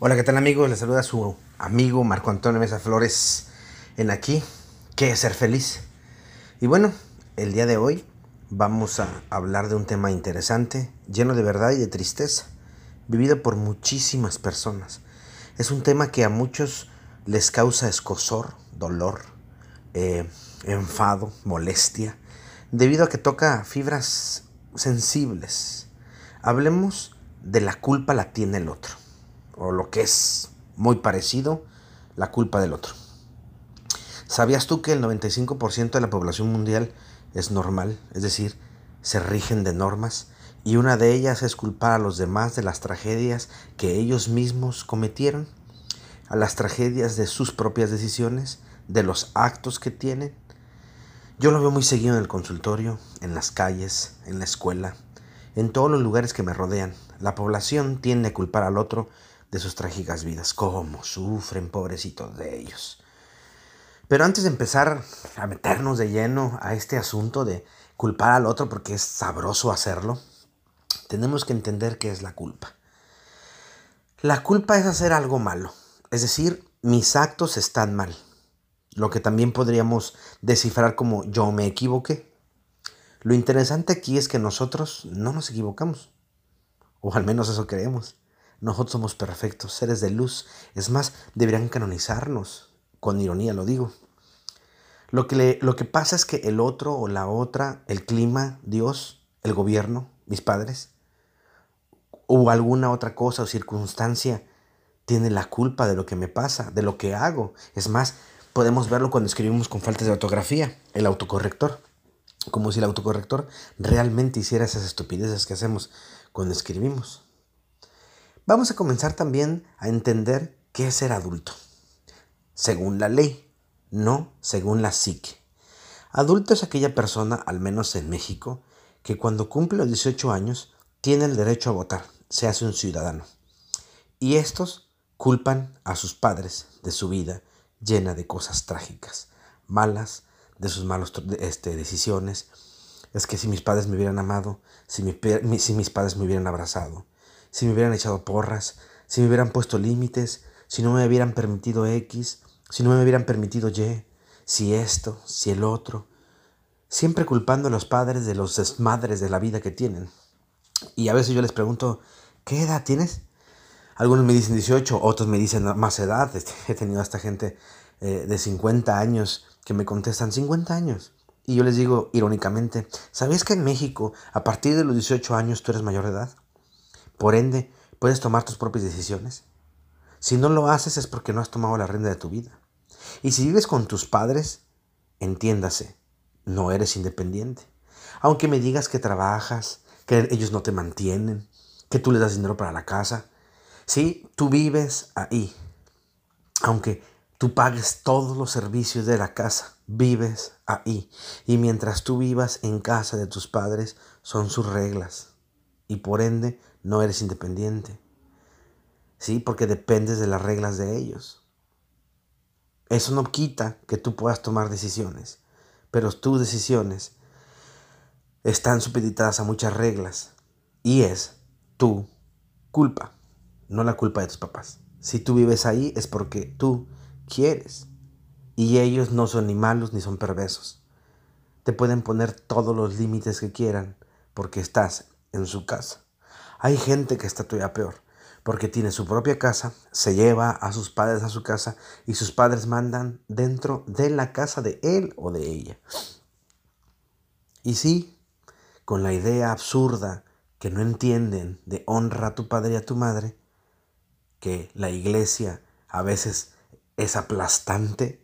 Hola, ¿qué tal amigos? Les saluda su amigo Marco Antonio Mesa Flores en aquí, ¿qué es ser feliz? Y bueno, el día de hoy vamos a hablar de un tema interesante, lleno de verdad y de tristeza, vivido por muchísimas personas. Es un tema que a muchos les causa escosor, dolor, eh, enfado, molestia, debido a que toca fibras sensibles. Hablemos de la culpa la tiene el otro o lo que es muy parecido, la culpa del otro. ¿Sabías tú que el 95% de la población mundial es normal? Es decir, se rigen de normas y una de ellas es culpar a los demás de las tragedias que ellos mismos cometieron, a las tragedias de sus propias decisiones, de los actos que tienen. Yo lo veo muy seguido en el consultorio, en las calles, en la escuela, en todos los lugares que me rodean. La población tiende a culpar al otro de sus trágicas vidas. Cómo sufren, pobrecitos de ellos. Pero antes de empezar a meternos de lleno a este asunto de culpar al otro porque es sabroso hacerlo, tenemos que entender qué es la culpa. La culpa es hacer algo malo, es decir, mis actos están mal, lo que también podríamos descifrar como yo me equivoqué. Lo interesante aquí es que nosotros no nos equivocamos, o al menos eso creemos. Nosotros somos perfectos, seres de luz. Es más, deberían canonizarnos. Con ironía lo digo. Lo que, lo que pasa es que el otro o la otra, el clima, Dios, el gobierno, mis padres, o alguna otra cosa o circunstancia, tiene la culpa de lo que me pasa, de lo que hago. Es más, podemos verlo cuando escribimos con faltas de ortografía, el autocorrector. Como si el autocorrector realmente hiciera esas estupideces que hacemos cuando escribimos. Vamos a comenzar también a entender qué es ser adulto, según la ley, no según la psique. Adulto es aquella persona, al menos en México, que cuando cumple los 18 años tiene el derecho a votar, se hace un ciudadano. Y estos culpan a sus padres de su vida llena de cosas trágicas, malas, de sus malas este, decisiones. Es que si mis padres me hubieran amado, si, si mis padres me hubieran abrazado, si me hubieran echado porras, si me hubieran puesto límites, si no me hubieran permitido X, si no me hubieran permitido Y, si esto, si el otro, siempre culpando a los padres de los desmadres de la vida que tienen. Y a veces yo les pregunto, ¿qué edad tienes? Algunos me dicen 18, otros me dicen más edad. Este, he tenido hasta gente eh, de 50 años que me contestan 50 años. Y yo les digo irónicamente, ¿sabías que en México a partir de los 18 años tú eres mayor de edad? Por ende, puedes tomar tus propias decisiones. Si no lo haces es porque no has tomado la rienda de tu vida. Y si vives con tus padres, entiéndase, no eres independiente. Aunque me digas que trabajas, que ellos no te mantienen, que tú les das dinero para la casa. Sí, tú vives ahí. Aunque tú pagues todos los servicios de la casa, vives ahí. Y mientras tú vivas en casa de tus padres, son sus reglas. Y por ende, no eres independiente. Sí, porque dependes de las reglas de ellos. Eso no quita que tú puedas tomar decisiones, pero tus decisiones están supeditadas a muchas reglas y es tu culpa, no la culpa de tus papás. Si tú vives ahí es porque tú quieres y ellos no son ni malos ni son perversos. Te pueden poner todos los límites que quieran porque estás en su casa. Hay gente que está todavía peor, porque tiene su propia casa, se lleva a sus padres a su casa y sus padres mandan dentro de la casa de él o de ella. Y sí, con la idea absurda que no entienden de honra a tu padre y a tu madre, que la iglesia a veces es aplastante,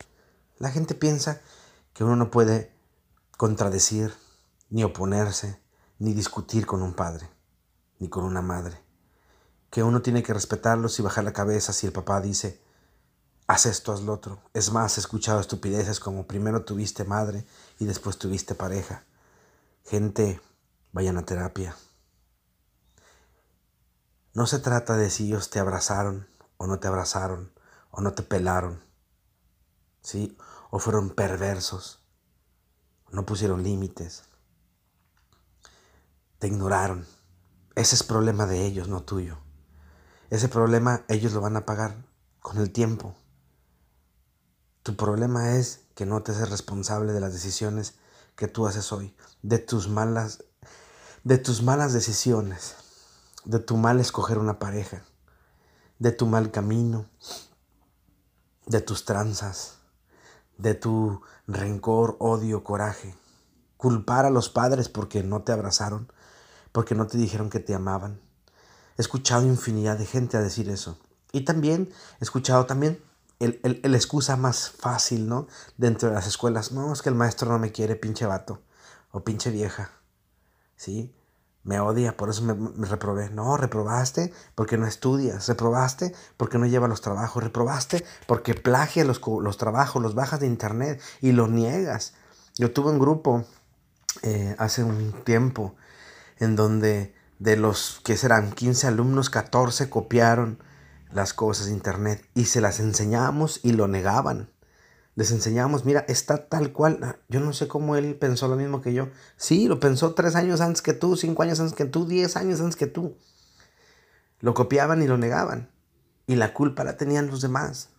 la gente piensa que uno no puede contradecir, ni oponerse, ni discutir con un padre ni con una madre. Que uno tiene que respetarlos y bajar la cabeza si el papá dice, haz esto, haz lo otro. Es más, he escuchado estupideces como primero tuviste madre y después tuviste pareja. Gente, vayan a terapia. No se trata de si ellos te abrazaron o no te abrazaron o no te pelaron. ¿Sí? O fueron perversos. No pusieron límites. Te ignoraron. Ese es problema de ellos, no tuyo. ese problema ellos lo van a pagar con el tiempo. Tu problema es que no te haces responsable de las decisiones que tú haces hoy, de tus malas, de tus malas decisiones, de tu mal escoger una pareja, de tu mal camino, de tus tranzas, de tu rencor, odio, coraje. Culpar a los padres porque no te abrazaron, porque no te dijeron que te amaban. He escuchado infinidad de gente a decir eso. Y también he escuchado también el, el, excusa más fácil, ¿no? Dentro de las escuelas. No, es que el maestro no me quiere, pinche vato. O pinche vieja. ¿Sí? Me odia, por eso me, reprobé. No, reprobaste porque no estudias. Reprobaste porque no lleva los trabajos. Reprobaste porque plagia los, los trabajos, los bajas de internet y los niegas. Yo tuve un grupo eh, hace un tiempo en donde de los que serán 15 alumnos, 14 copiaron las cosas de internet y se las enseñamos y lo negaban. Les enseñamos, mira, está tal cual. Ah, yo no sé cómo él pensó lo mismo que yo. Sí, lo pensó tres años antes que tú, cinco años antes que tú, diez años antes que tú. Lo copiaban y lo negaban. Y la culpa la tenían los demás.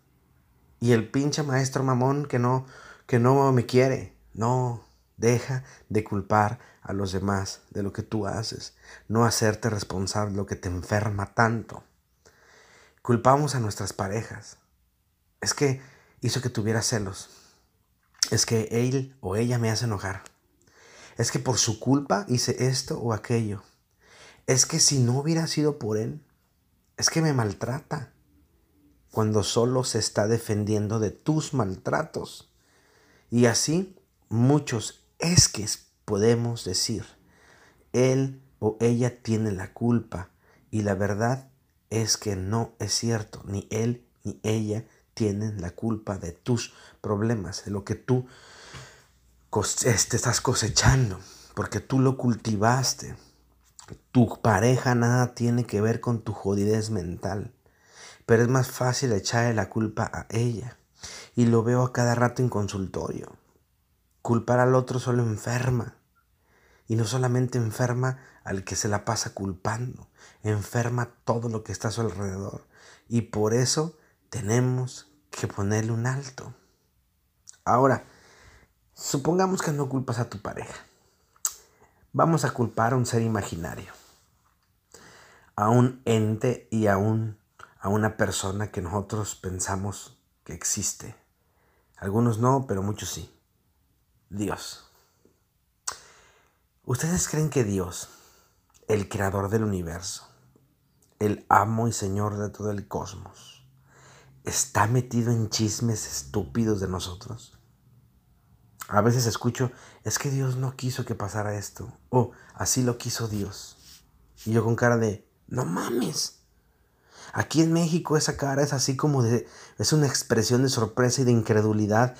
Y el pinche maestro mamón que no, que no me quiere. No, deja de culpar a los demás de lo que tú haces. No hacerte responsable de lo que te enferma tanto. Culpamos a nuestras parejas. Es que hizo que tuviera celos. Es que él o ella me hace enojar. Es que por su culpa hice esto o aquello. Es que si no hubiera sido por él, es que me maltrata. Cuando solo se está defendiendo de tus maltratos. Y así muchos es que podemos decir, él o ella tiene la culpa y la verdad es que no es cierto, ni él ni ella tienen la culpa de tus problemas, de lo que tú este, estás cosechando, porque tú lo cultivaste. Tu pareja nada tiene que ver con tu jodidez mental, pero es más fácil echarle la culpa a ella. Y lo veo a cada rato en consultorio. Culpar al otro solo enferma. Y no solamente enferma al que se la pasa culpando, enferma todo lo que está a su alrededor. Y por eso tenemos que ponerle un alto. Ahora, supongamos que no culpas a tu pareja. Vamos a culpar a un ser imaginario, a un ente y a, un, a una persona que nosotros pensamos que existe. Algunos no, pero muchos sí. Dios. ¿Ustedes creen que Dios, el creador del universo, el amo y señor de todo el cosmos, está metido en chismes estúpidos de nosotros? A veces escucho, es que Dios no quiso que pasara esto, o así lo quiso Dios. Y yo con cara de, no mames. Aquí en México esa cara es así como de, es una expresión de sorpresa y de incredulidad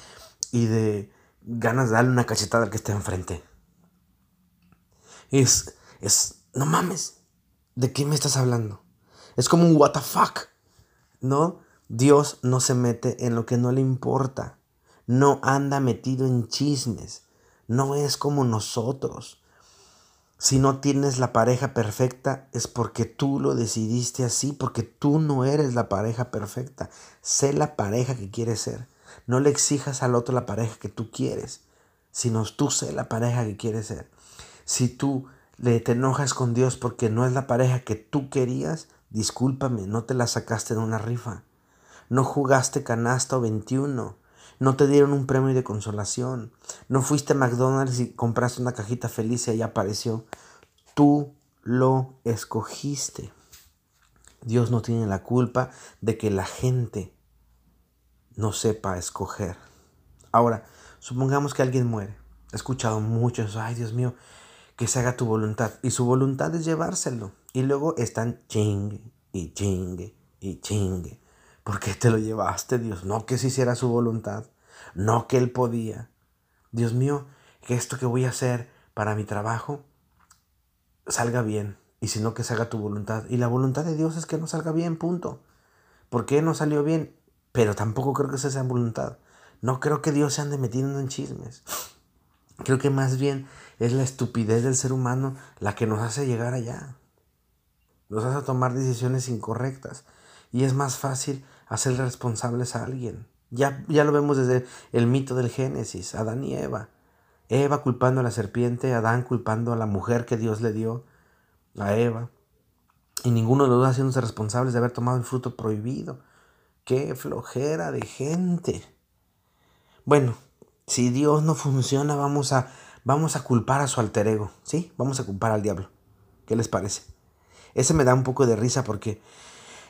y de ganas de darle una cachetada al que está enfrente. Es, es, no mames, ¿de qué me estás hablando? Es como un what the fuck, ¿no? Dios no se mete en lo que no le importa. No anda metido en chismes. No es como nosotros. Si no tienes la pareja perfecta es porque tú lo decidiste así, porque tú no eres la pareja perfecta. Sé la pareja que quieres ser. No le exijas al otro la pareja que tú quieres, sino tú sé la pareja que quieres ser. Si tú le te enojas con Dios porque no es la pareja que tú querías, discúlpame, no te la sacaste en una rifa. No jugaste canasta 21. No te dieron un premio de consolación. No fuiste a McDonald's y compraste una cajita feliz y ahí apareció. Tú lo escogiste. Dios no tiene la culpa de que la gente no sepa escoger. Ahora, supongamos que alguien muere. He escuchado muchos, ay Dios mío, que se haga tu voluntad. Y su voluntad es llevárselo. Y luego están chingue y chingue y chingue. ¿Por qué te lo llevaste, Dios? No que se hiciera su voluntad. No que él podía. Dios mío, que esto que voy a hacer para mi trabajo salga bien. Y si no, que se haga tu voluntad. Y la voluntad de Dios es que no salga bien, punto. ¿Por qué no salió bien? Pero tampoco creo que esa sea voluntad. No creo que Dios se ande metiendo en chismes. Creo que más bien es la estupidez del ser humano la que nos hace llegar allá. los hace tomar decisiones incorrectas. Y es más fácil hacer responsables a alguien. Ya, ya lo vemos desde el mito del Génesis, Adán y Eva. Eva culpando a la serpiente, Adán culpando a la mujer que Dios le dio, a Eva. Y ninguno de los dos haciéndose responsables de haber tomado el fruto prohibido. Qué flojera de gente. Bueno, si Dios no funciona, vamos a, vamos a culpar a su alter ego, ¿sí? Vamos a culpar al diablo. ¿Qué les parece? Ese me da un poco de risa porque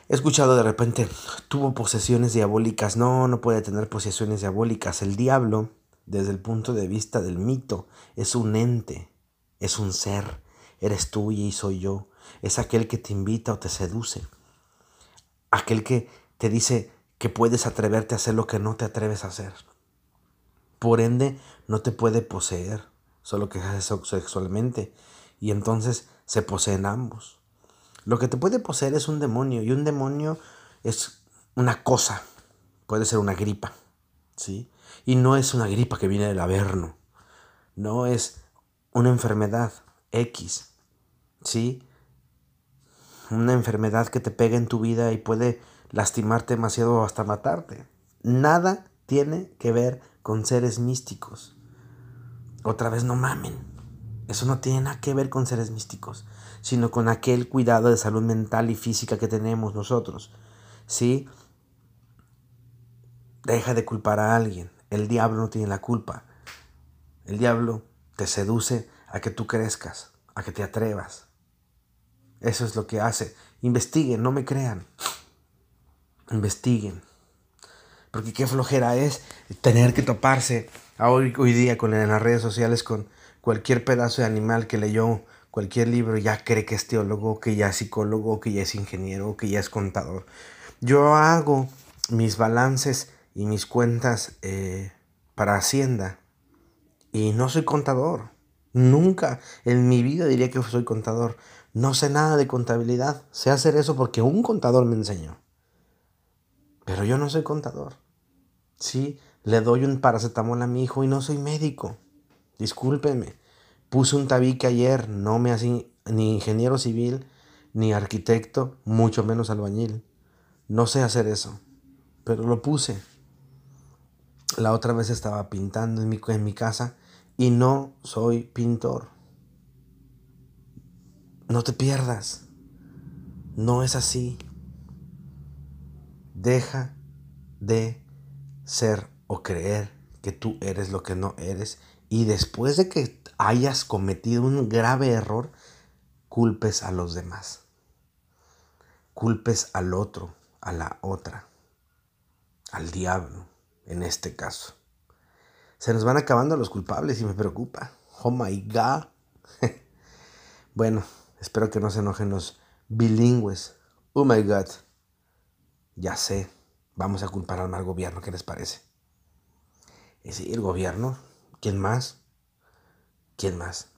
he escuchado de repente, tuvo posesiones diabólicas. No, no puede tener posesiones diabólicas. El diablo, desde el punto de vista del mito, es un ente, es un ser. Eres tú y soy yo. Es aquel que te invita o te seduce. Aquel que te dice que puedes atreverte a hacer lo que no te atreves a hacer. Por ende, no te puede poseer, solo que sexualmente. Y entonces se poseen ambos. Lo que te puede poseer es un demonio y un demonio es una cosa. Puede ser una gripa, ¿sí? Y no es una gripa que viene del averno. No es una enfermedad X, ¿sí? Una enfermedad que te pega en tu vida y puede lastimarte demasiado hasta matarte. Nada tiene que ver con seres místicos. Otra vez no mamen. Eso no tiene nada que ver con seres místicos, sino con aquel cuidado de salud mental y física que tenemos nosotros. ¿Sí? Deja de culpar a alguien. El diablo no tiene la culpa. El diablo te seduce a que tú crezcas, a que te atrevas. Eso es lo que hace. Investiguen, no me crean. Investiguen. Porque qué flojera es tener que toparse hoy, hoy día con, en las redes sociales con cualquier pedazo de animal que leyó cualquier libro, ya cree que es teólogo, que ya es psicólogo, que ya es ingeniero, que ya es contador. Yo hago mis balances y mis cuentas eh, para Hacienda y no soy contador. Nunca en mi vida diría que soy contador. No sé nada de contabilidad. Sé hacer eso porque un contador me enseñó. Pero yo no soy contador. Sí, le doy un paracetamol a mi hijo y no soy médico. Discúlpenme. Puse un tabique ayer, no me hace ni ingeniero civil, ni arquitecto, mucho menos albañil. No sé hacer eso, pero lo puse. La otra vez estaba pintando en mi, en mi casa y no soy pintor. No te pierdas. No es así. Deja de ser o creer que tú eres lo que no eres y después de que hayas cometido un grave error, culpes a los demás. Culpes al otro, a la otra, al diablo, en este caso. Se nos van acabando los culpables y me preocupa. Oh my God. bueno, espero que no se enojen los bilingües. Oh my God. Ya sé. Vamos a culpar al mal gobierno, ¿qué les parece? Es el gobierno, ¿quién más? ¿Quién más?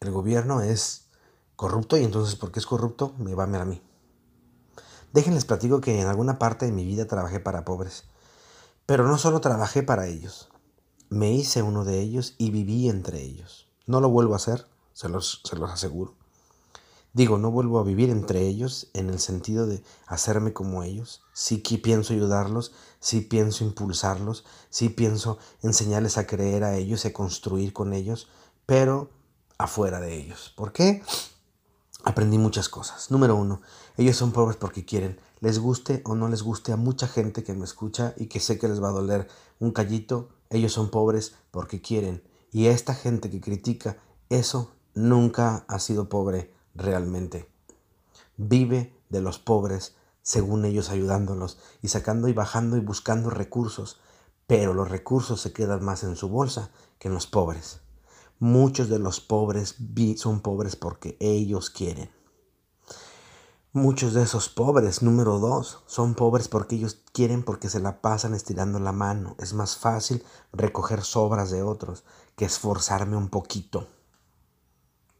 El gobierno es corrupto y entonces, ¿por qué es corrupto? Me va a ver a mí. Déjenles platico que en alguna parte de mi vida trabajé para pobres. Pero no solo trabajé para ellos. Me hice uno de ellos y viví entre ellos. No lo vuelvo a hacer, se los, se los aseguro. Digo, no vuelvo a vivir entre ellos en el sentido de hacerme como ellos. Sí que pienso ayudarlos, sí pienso impulsarlos, sí pienso enseñarles a creer a ellos y a construir con ellos, pero afuera de ellos. ¿Por qué? Aprendí muchas cosas. Número uno, ellos son pobres porque quieren. Les guste o no les guste a mucha gente que me escucha y que sé que les va a doler un callito, ellos son pobres porque quieren. Y esta gente que critica, eso nunca ha sido pobre realmente. Vive de los pobres, según ellos ayudándolos y sacando y bajando y buscando recursos, pero los recursos se quedan más en su bolsa que en los pobres. Muchos de los pobres son pobres porque ellos quieren. Muchos de esos pobres, número dos, son pobres porque ellos quieren porque se la pasan estirando la mano. Es más fácil recoger sobras de otros que esforzarme un poquito.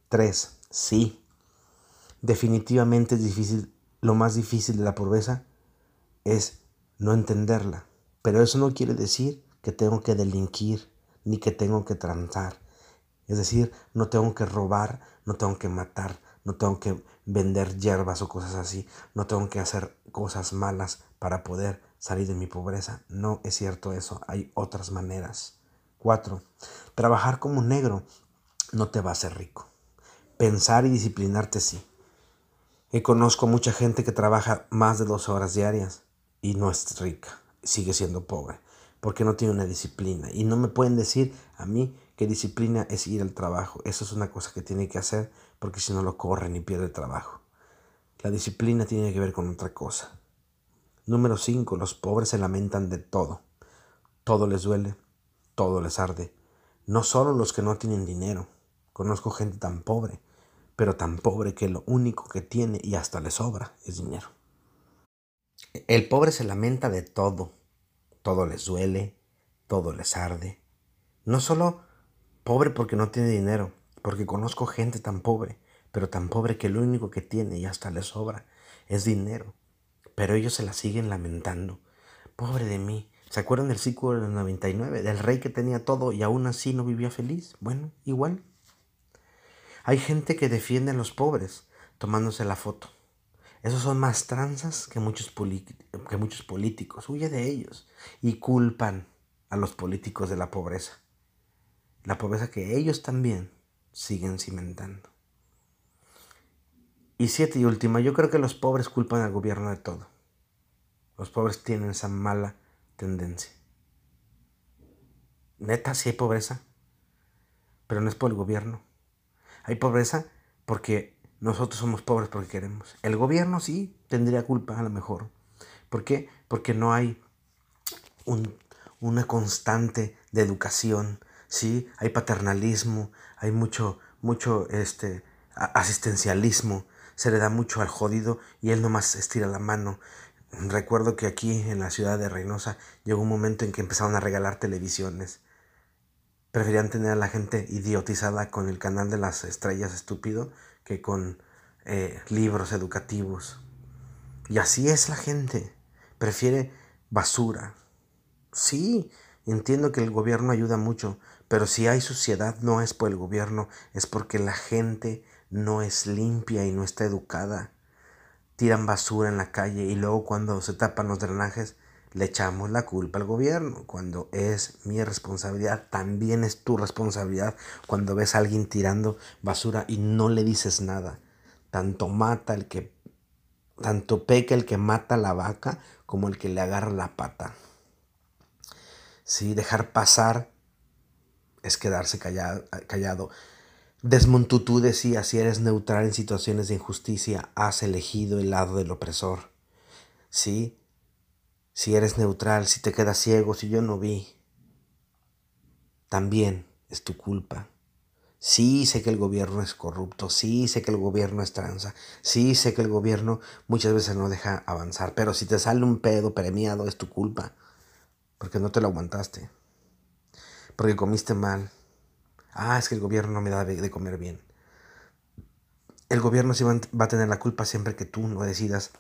Tres, sí, definitivamente es difícil, lo más difícil de la pobreza es no entenderla. Pero eso no quiere decir que tengo que delinquir ni que tengo que transar. Es decir, no tengo que robar, no tengo que matar, no tengo que vender hierbas o cosas así, no tengo que hacer cosas malas para poder salir de mi pobreza. No es cierto eso, hay otras maneras. Cuatro, trabajar como negro no te va a hacer rico. Pensar y disciplinarte sí. Y conozco mucha gente que trabaja más de dos horas diarias y no es rica, sigue siendo pobre, porque no tiene una disciplina. Y no me pueden decir a mí que disciplina es ir al trabajo. Eso es una cosa que tiene que hacer porque si no lo corren y pierde trabajo. La disciplina tiene que ver con otra cosa. Número 5. Los pobres se lamentan de todo. Todo les duele, todo les arde. No solo los que no tienen dinero. Conozco gente tan pobre, pero tan pobre que lo único que tiene y hasta le sobra es dinero. El pobre se lamenta de todo. Todo les duele, todo les arde. No solo pobre porque no tiene dinero, porque conozco gente tan pobre, pero tan pobre que lo único que tiene y hasta le sobra es dinero pero ellos se la siguen lamentando. Pobre de mí. ¿Se acuerdan del ciclo del 99? Del rey que tenía todo y aún así no vivía feliz. Bueno, igual. Hay gente que defiende a los pobres tomándose la foto. Esos son más tranzas que muchos, que muchos políticos. Huye de ellos y culpan a los políticos de la pobreza. La pobreza que ellos también siguen cimentando. Y siete y última, yo creo que los pobres culpan al gobierno de todo. Los pobres tienen esa mala tendencia. Neta, sí hay pobreza, pero no es por el gobierno. Hay pobreza porque nosotros somos pobres porque queremos. El gobierno sí tendría culpa a lo mejor. ¿Por qué? Porque no hay una constante de educación, ¿sí? Hay paternalismo, hay mucho, mucho este, asistencialismo, se le da mucho al jodido y él nomás estira la mano. Recuerdo que aquí en la ciudad de Reynosa llegó un momento en que empezaron a regalar televisiones. Preferían tener a la gente idiotizada con el canal de las estrellas estúpido que con eh, libros educativos. Y así es la gente. Prefiere basura. Sí, entiendo que el gobierno ayuda mucho, pero si hay suciedad no es por el gobierno, es porque la gente no es limpia y no está educada. Tiran basura en la calle y luego cuando se tapan los drenajes le echamos la culpa al gobierno. Cuando es mi responsabilidad, también es tu responsabilidad cuando ves a alguien tirando basura y no le dices nada. Tanto mata el que tanto peca el que mata la vaca como el que le agarra la pata. Sí, dejar pasar es quedarse callado. callado. Desmond Tutu decía, si eres neutral en situaciones de injusticia, has elegido el lado del opresor. Sí, si eres neutral, si te quedas ciego, si yo no vi, también es tu culpa. Sí sé que el gobierno es corrupto, sí sé que el gobierno es tranza, sí sé que el gobierno muchas veces no deja avanzar, pero si te sale un pedo premiado es tu culpa, porque no te lo aguantaste, porque comiste mal, Ah, es que el gobierno no me da de, comer bien. El gobierno sí va, a tener la culpa siempre que tú no decidas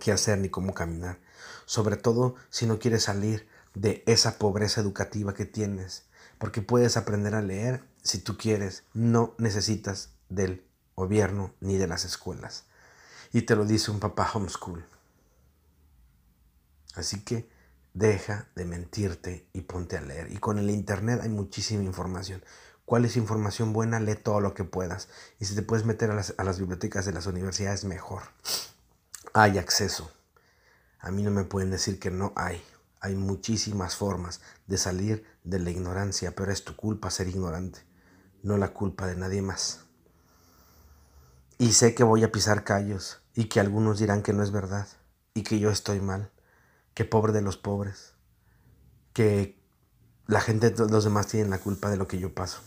qué hacer ni cómo caminar. Sobre todo si no quieres salir de esa pobreza educativa que tienes. Porque puedes aprender a leer si tú quieres. No necesitas del gobierno ni de las escuelas. Y te lo dice un papá homeschool. Así que deja de mentirte y ponte a leer. Y con el Internet hay muchísima información cuál es información buena, lee todo lo que puedas. Y si te puedes meter a las, bibliotecas de las universidades, mejor. Hay acceso. A mí no me pueden decir que no hay. Hay muchísimas formas de salir de la ignorancia, pero es tu culpa ser ignorante, no la culpa de nadie más. Y sé que voy a pisar callos y que algunos dirán que no es verdad y que yo estoy mal, que pobre de los pobres, que la gente, los demás tienen la culpa de lo que yo paso.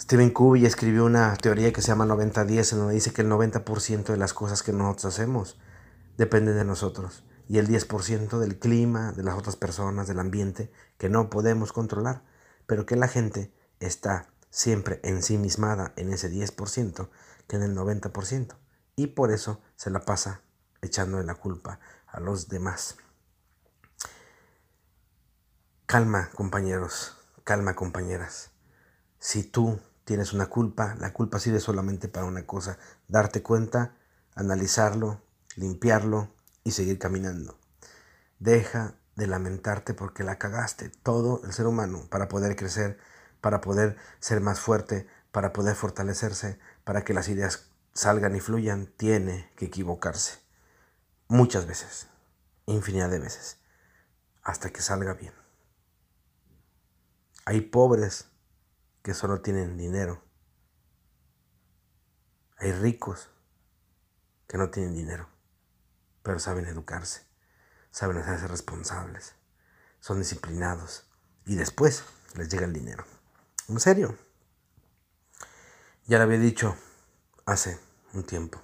Stephen Covey escribió una teoría que se llama 90-10, en donde dice que el 90% de las cosas que nosotros hacemos dependen de nosotros y el 10% del clima, de las otras personas, del ambiente, que no podemos controlar, pero que la gente está siempre ensimismada en ese 10% que en el 90%, y por eso se la pasa echando la culpa a los demás. Calma, compañeros, calma, compañeras. Si tú tienes una culpa, la culpa sirve solamente para una cosa, darte cuenta, analizarlo, limpiarlo y seguir caminando. Deja de lamentarte porque la cagaste. Todo el ser humano para poder crecer, para poder ser más fuerte, para poder fortalecerse, para que las ideas salgan y fluyan, tiene que equivocarse. Muchas veces, infinidad de veces, hasta que salga bien. Hay pobres que solo tienen dinero. Hay ricos que no tienen dinero, pero saben educarse, saben hacerse responsables, son disciplinados y después les llega el dinero. En serio. Ya lo había dicho hace un tiempo.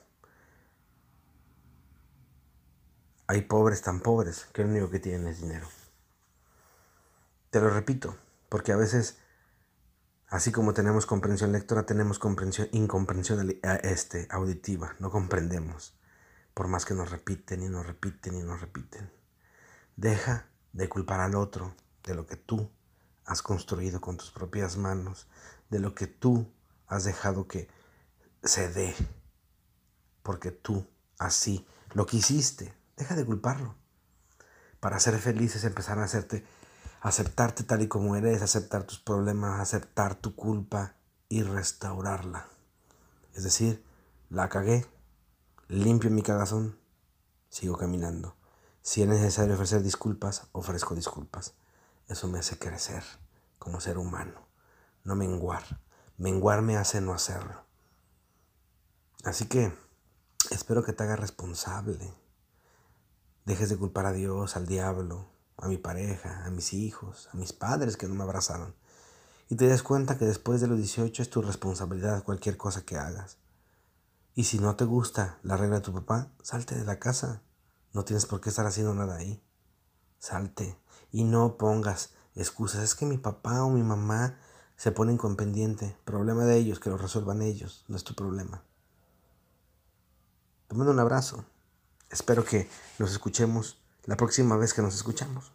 Hay pobres tan pobres que lo único que tienen es dinero. Te lo repito, porque a veces, así como tenemos comprensión lectora, tenemos comprensión, incomprensión este, auditiva. No comprendemos, por más que nos repiten y nos repiten y nos repiten. Deja de culpar al otro de lo que tú has construido con tus propias manos, de lo que tú has dejado que se dé, porque tú así lo quisiste. Deja de culparlo. Para ser feliz es empezar a hacerte, aceptarte tal y como eres, aceptar tus problemas, aceptar tu culpa y restaurarla. Es decir, la cagué, limpio mi cagazón, sigo caminando. Si es necesario ofrecer disculpas, ofrezco disculpas. Eso me hace crecer como ser humano, no menguar. Menguar me hace no hacerlo. Así que espero que te hagas responsable. Dejes de culpar a Dios, al diablo, a mi pareja, a mis hijos, a mis padres que no me abrazaron. Y te des cuenta que después de los 18 es tu responsabilidad cualquier cosa que hagas. Y si no te gusta la regla de tu papá, salte de la casa. No tienes por qué estar haciendo nada ahí. Salte. Y no pongas excusas. Es que mi papá o mi mamá se ponen con pendiente. Problema de ellos, que lo resuelvan ellos. No es tu problema. Te mando un abrazo. Espero que nos escuchemos la próxima vez que nos escuchamos.